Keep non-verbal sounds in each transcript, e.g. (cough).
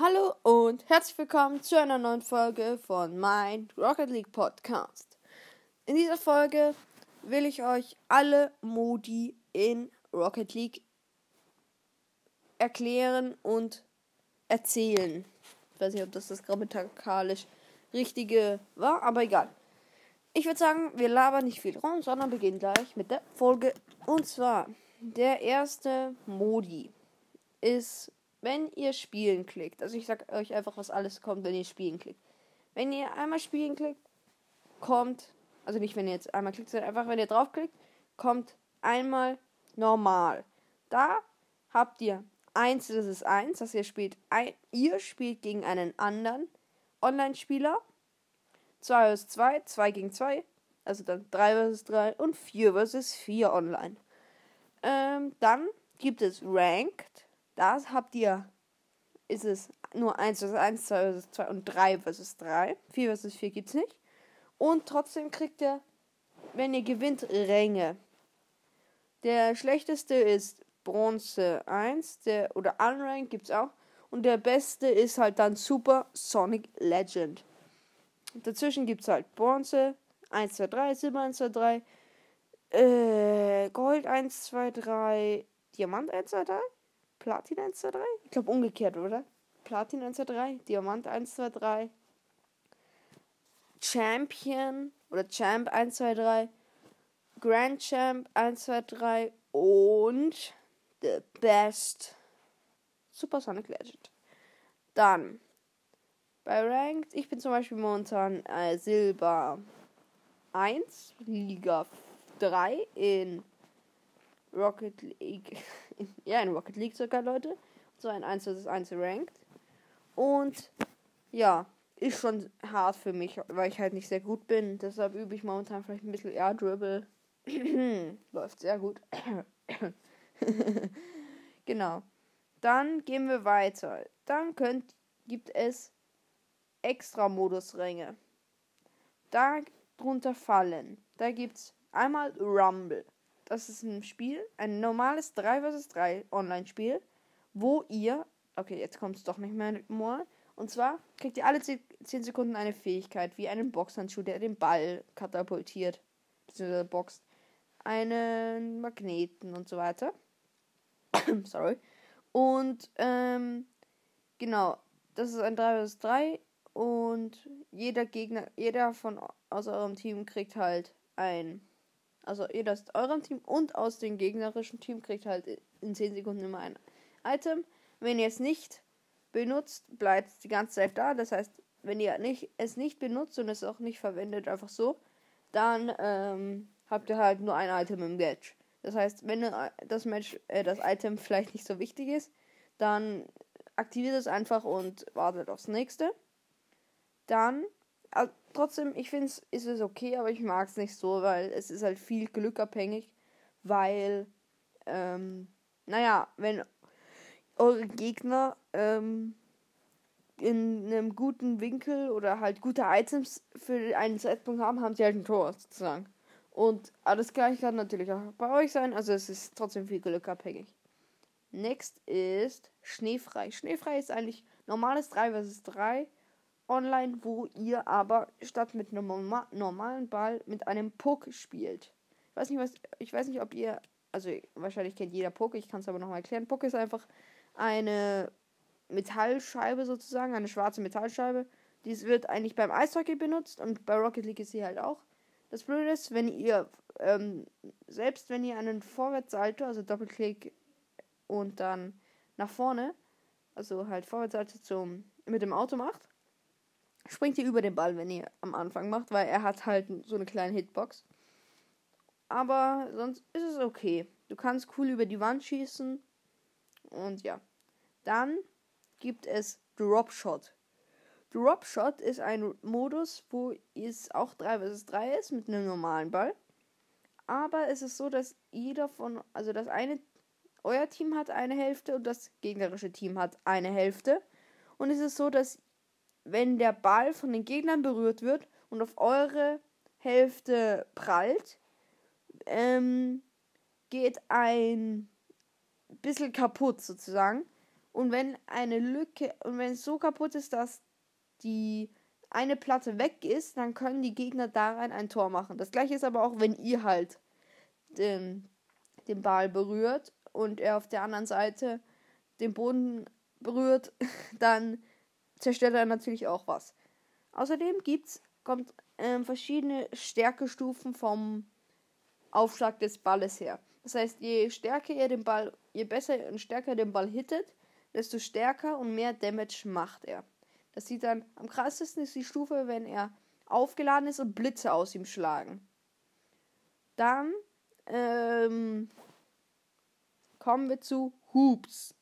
Hallo und herzlich willkommen zu einer neuen Folge von mein Rocket League Podcast. In dieser Folge will ich euch alle Modi in Rocket League erklären und erzählen. Ich weiß nicht, ob das das grammatikalisch richtige war, aber egal. Ich würde sagen, wir labern nicht viel rum, sondern beginnen gleich mit der Folge. Und zwar, der erste Modi ist wenn ihr spielen klickt, also ich sag euch einfach, was alles kommt, wenn ihr spielen klickt. Wenn ihr einmal spielen klickt, kommt, also nicht wenn ihr jetzt einmal klickt, sondern einfach wenn ihr draufklickt, kommt einmal normal. Da habt ihr 1, das ist 1, dass ihr spielt, ein, ihr spielt gegen einen anderen Online-Spieler. 2 vs 2, 2 gegen 2, also dann 3 vs 3 und 4 vs 4 online. Ähm, dann gibt es Ranked. Das habt ihr, ist es nur 1 vs 1, 2 vs 2 und 3 vs 3. 4 vs 4 gibt es nicht. Und trotzdem kriegt ihr, wenn ihr gewinnt, Ränge. Der schlechteste ist Bronze 1, der, oder Unranked gibt es auch. Und der beste ist halt dann Super Sonic Legend. Dazwischen gibt es halt Bronze 1, 2, 3, Silber 1, 2, 3, äh, Gold 1, 2, 3, Diamant 1, 2, 3. Platin 1, 2, 3? Ich glaube umgekehrt, oder? Platin 1, 2, 3, Diamant 1, 2, 3, Champion oder Champ 1, 2, 3, Grand Champ 1, 2, 3 und The Best Supersonic Legend. Dann bei Ranked, ich bin zum Beispiel momentan äh, Silber 1, Liga 3 in Rocket League. (laughs) ja, in Rocket League sogar, Leute. So ein 1 vs 1 Ranked. Und ja, ist schon hart für mich, weil ich halt nicht sehr gut bin. Deshalb übe ich momentan vielleicht ein bisschen Air Dribble. (clears throat) Läuft sehr gut. (clears throat) genau. Dann gehen wir weiter. Dann könnt, gibt es Extra-Modus-Ränge. Da drunter fallen. Da gibt es einmal Rumble das ist ein Spiel, ein normales 3 vs 3 Online-Spiel, wo ihr, okay, jetzt kommt es doch nicht mehr more, und zwar kriegt ihr alle 10 Sekunden eine Fähigkeit, wie einen Boxhandschuh, der den Ball katapultiert, beziehungsweise boxt, einen Magneten und so weiter. (coughs) Sorry. Und, ähm, genau, das ist ein 3 vs 3 und jeder Gegner, jeder von aus eurem Team kriegt halt ein also jeder aus eurem Team und aus dem gegnerischen Team kriegt halt in 10 Sekunden immer ein Item. Wenn ihr es nicht benutzt, bleibt es die ganze Zeit da. Das heißt, wenn ihr nicht, es nicht benutzt und es auch nicht verwendet, einfach so, dann ähm, habt ihr halt nur ein Item im Match. Das heißt, wenn das Match, äh, das Item vielleicht nicht so wichtig ist, dann aktiviert es einfach und wartet aufs nächste. Dann also, trotzdem, ich finde es ist es okay, aber ich mag es nicht so, weil es ist halt viel glückabhängig, weil, ähm, naja, wenn eure Gegner ähm, in einem guten Winkel oder halt gute Items für einen Zeitpunkt haben, haben sie halt ein Tor sozusagen. Und alles gleiche kann natürlich auch bei euch sein, also es ist trotzdem viel glückabhängig. Next ist Schneefrei. Schneefrei ist eigentlich normales 3 vs 3 online, wo ihr aber statt mit einem normalen Ball mit einem Puck spielt. Ich weiß nicht, was, ich weiß nicht, ob ihr, also wahrscheinlich kennt jeder Puck, ich kann es aber nochmal erklären. Puck ist einfach eine Metallscheibe sozusagen, eine schwarze Metallscheibe. Dies wird eigentlich beim Eishockey benutzt und bei Rocket League ist sie halt auch. Das Blöde ist, wenn ihr, ähm, selbst wenn ihr einen Vorwärtssalto, also Doppelklick und dann nach vorne, also halt Vorwärtssalto zum, mit dem Auto macht, springt ihr über den Ball, wenn ihr am Anfang macht, weil er hat halt so eine kleine Hitbox. Aber sonst ist es okay. Du kannst cool über die Wand schießen. Und ja. Dann gibt es Dropshot. Dropshot ist ein Modus, wo es auch 3 vs 3 ist mit einem normalen Ball. Aber es ist so, dass jeder von, also das eine, euer Team hat eine Hälfte und das gegnerische Team hat eine Hälfte. Und es ist so, dass wenn der Ball von den Gegnern berührt wird und auf eure Hälfte prallt, ähm, geht ein bisschen kaputt sozusagen. Und wenn eine Lücke, und wenn es so kaputt ist, dass die eine Platte weg ist, dann können die Gegner da rein ein Tor machen. Das gleiche ist aber auch, wenn ihr halt den, den Ball berührt und er auf der anderen Seite den Boden berührt, (laughs) dann zerstört er natürlich auch was. Außerdem gibt's, kommt ähm, verschiedene Stärkestufen vom Aufschlag des Balles her. Das heißt, je stärker ihr den Ball, je besser und stärker den Ball hittet, desto stärker und mehr Damage macht er. Das sieht dann am krassesten ist die Stufe, wenn er aufgeladen ist und Blitze aus ihm schlagen. Dann ähm, kommen wir zu Hoops.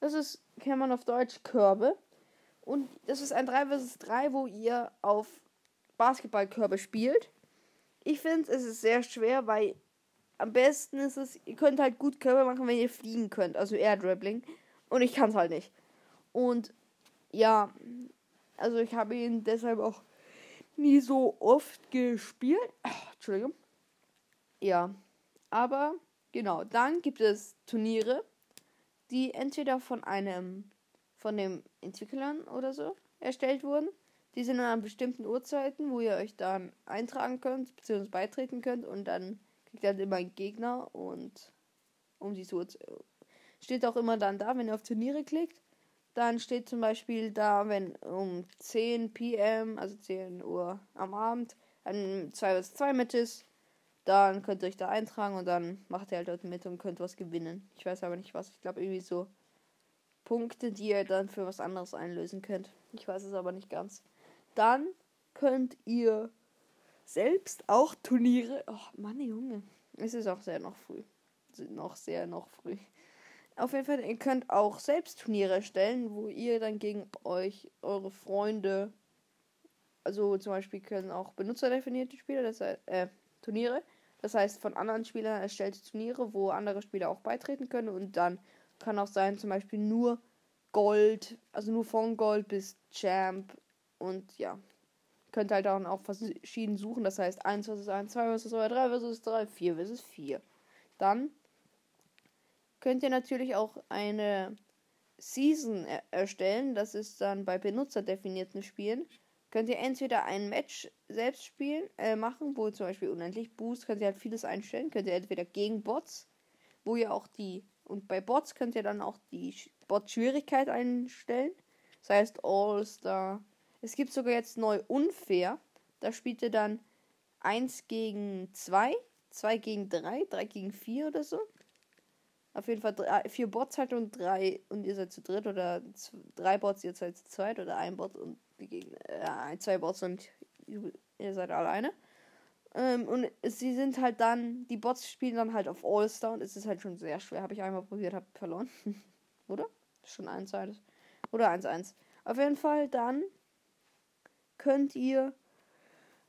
Das ist, kennt man auf Deutsch, Körbe. Und das ist ein 3 vs 3, wo ihr auf Basketballkörbe spielt. Ich finde, es ist sehr schwer, weil am besten ist es, ihr könnt halt gut Körbe machen, wenn ihr fliegen könnt, also Air Dribbling. Und ich kann es halt nicht. Und ja, also ich habe ihn deshalb auch nie so oft gespielt. Ach, Entschuldigung. Ja, aber genau, dann gibt es Turniere, die entweder von einem, von den Entwicklern oder so erstellt wurden. Die sind an bestimmten Uhrzeiten, wo ihr euch dann eintragen könnt, beziehungsweise beitreten könnt und dann kriegt ihr halt immer einen Gegner und um diese Uhrzeit. Steht auch immer dann da, wenn ihr auf Turniere klickt, dann steht zum Beispiel da, wenn um 10 pm, also 10 Uhr am Abend, ein 2 vs 2 Match ist, dann könnt ihr euch da eintragen und dann macht ihr halt dort mit und könnt was gewinnen. Ich weiß aber nicht was. Ich glaube irgendwie so Punkte, die ihr dann für was anderes einlösen könnt. Ich weiß es aber nicht ganz. Dann könnt ihr selbst auch Turniere. Oh Mann, Junge. Es ist auch sehr noch früh. Noch sehr noch früh. Auf jeden Fall, ihr könnt auch selbst Turniere erstellen, wo ihr dann gegen euch, eure Freunde, also zum Beispiel können auch benutzerdefinierte Spiele, das heißt, äh, Turniere, das heißt von anderen Spielern erstellte Turniere, wo andere Spieler auch beitreten können und dann kann auch sein, zum Beispiel nur Gold, also nur von Gold bis Champ und ja. Könnt halt dann auch verschieden suchen, das heißt 1 vs 1, 2 vs 2, 3 vs 3, 4 vs 4. Dann könnt ihr natürlich auch eine Season er erstellen. Das ist dann bei benutzerdefinierten Spielen. Könnt ihr entweder ein Match selbst spielen, äh, machen, wo zum Beispiel unendlich Boost, könnt ihr halt vieles einstellen. Könnt ihr entweder gegen Bots, wo ihr auch die, und bei Bots könnt ihr dann auch die Bot-Schwierigkeit einstellen. Das heißt All-Star. Es gibt sogar jetzt neu unfair. Da spielt ihr dann 1 gegen 2, 2 gegen 3, 3 gegen 4 oder so. Auf jeden Fall drei, vier Bots halt und drei und ihr seid zu dritt oder drei Bots, ihr seid zu zweit oder ein Bot und Gegner, äh, Bots und ihr seid alleine. Ähm, und sie sind halt dann, die Bots spielen dann halt auf All-Star und es ist halt schon sehr schwer. Habe ich einmal probiert, habe verloren. (laughs) oder? Schon 1-1. Oder 1-1. Auf jeden Fall dann könnt ihr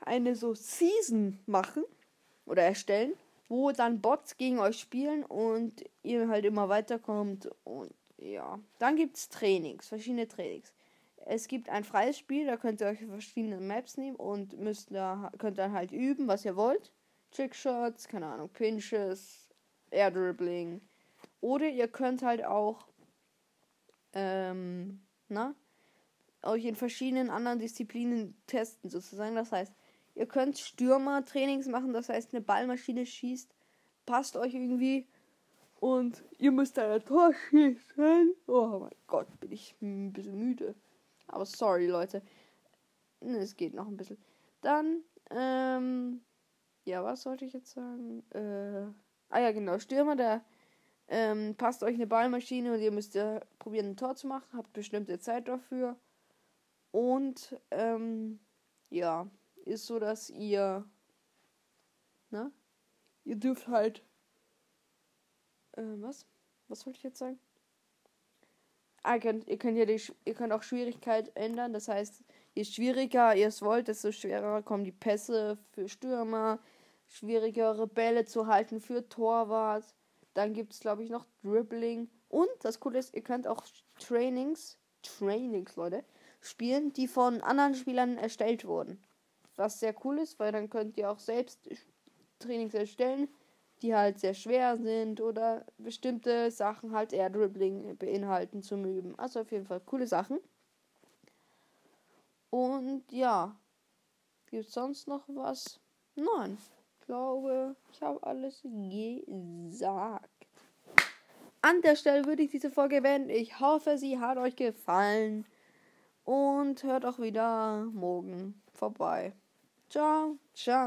eine so Season machen oder erstellen wo dann Bots gegen euch spielen und ihr halt immer weiterkommt. Und ja, dann gibt es Trainings, verschiedene Trainings. Es gibt ein freies Spiel, da könnt ihr euch verschiedene Maps nehmen und müsst da, könnt dann halt üben, was ihr wollt. Trickshots, keine Ahnung, Pinches, Air Dribbling. Oder ihr könnt halt auch, ähm, na, euch in verschiedenen anderen Disziplinen testen, sozusagen. Das heißt, Ihr könnt Stürmer-Trainings machen, das heißt, eine Ballmaschine schießt, passt euch irgendwie und ihr müsst ein Tor schießen. Oh mein Gott, bin ich ein bisschen müde. Aber sorry, Leute. Es geht noch ein bisschen. Dann, ähm, ja, was sollte ich jetzt sagen? Äh, ah ja, genau, Stürmer, der ähm, passt euch eine Ballmaschine und ihr müsst ja probieren, ein Tor zu machen, habt bestimmte Zeit dafür. Und, ähm, ja, ist so, dass ihr, ne? Ihr dürft halt, äh, was? Was wollte ich jetzt sagen? Ah, ihr könnt, ihr könnt ja die, ihr könnt auch Schwierigkeit ändern. Das heißt, je schwieriger ihr es wollt, desto schwerer kommen die Pässe für Stürmer, schwierigere Bälle zu halten für Torwart. Dann gibt es, glaube ich, noch Dribbling. Und das Coole ist, ihr könnt auch Trainings, Trainings, Leute, spielen, die von anderen Spielern erstellt wurden. Was sehr cool ist, weil dann könnt ihr auch selbst Trainings erstellen die halt sehr schwer sind oder bestimmte Sachen halt Air Dribbling beinhalten zum Üben. Also auf jeden Fall coole Sachen. Und ja, gibt sonst noch was? Nein, ich glaube, ich habe alles gesagt. An der Stelle würde ich diese Folge beenden. Ich hoffe, sie hat euch gefallen. Und hört auch wieder morgen vorbei. Ciao, ciao.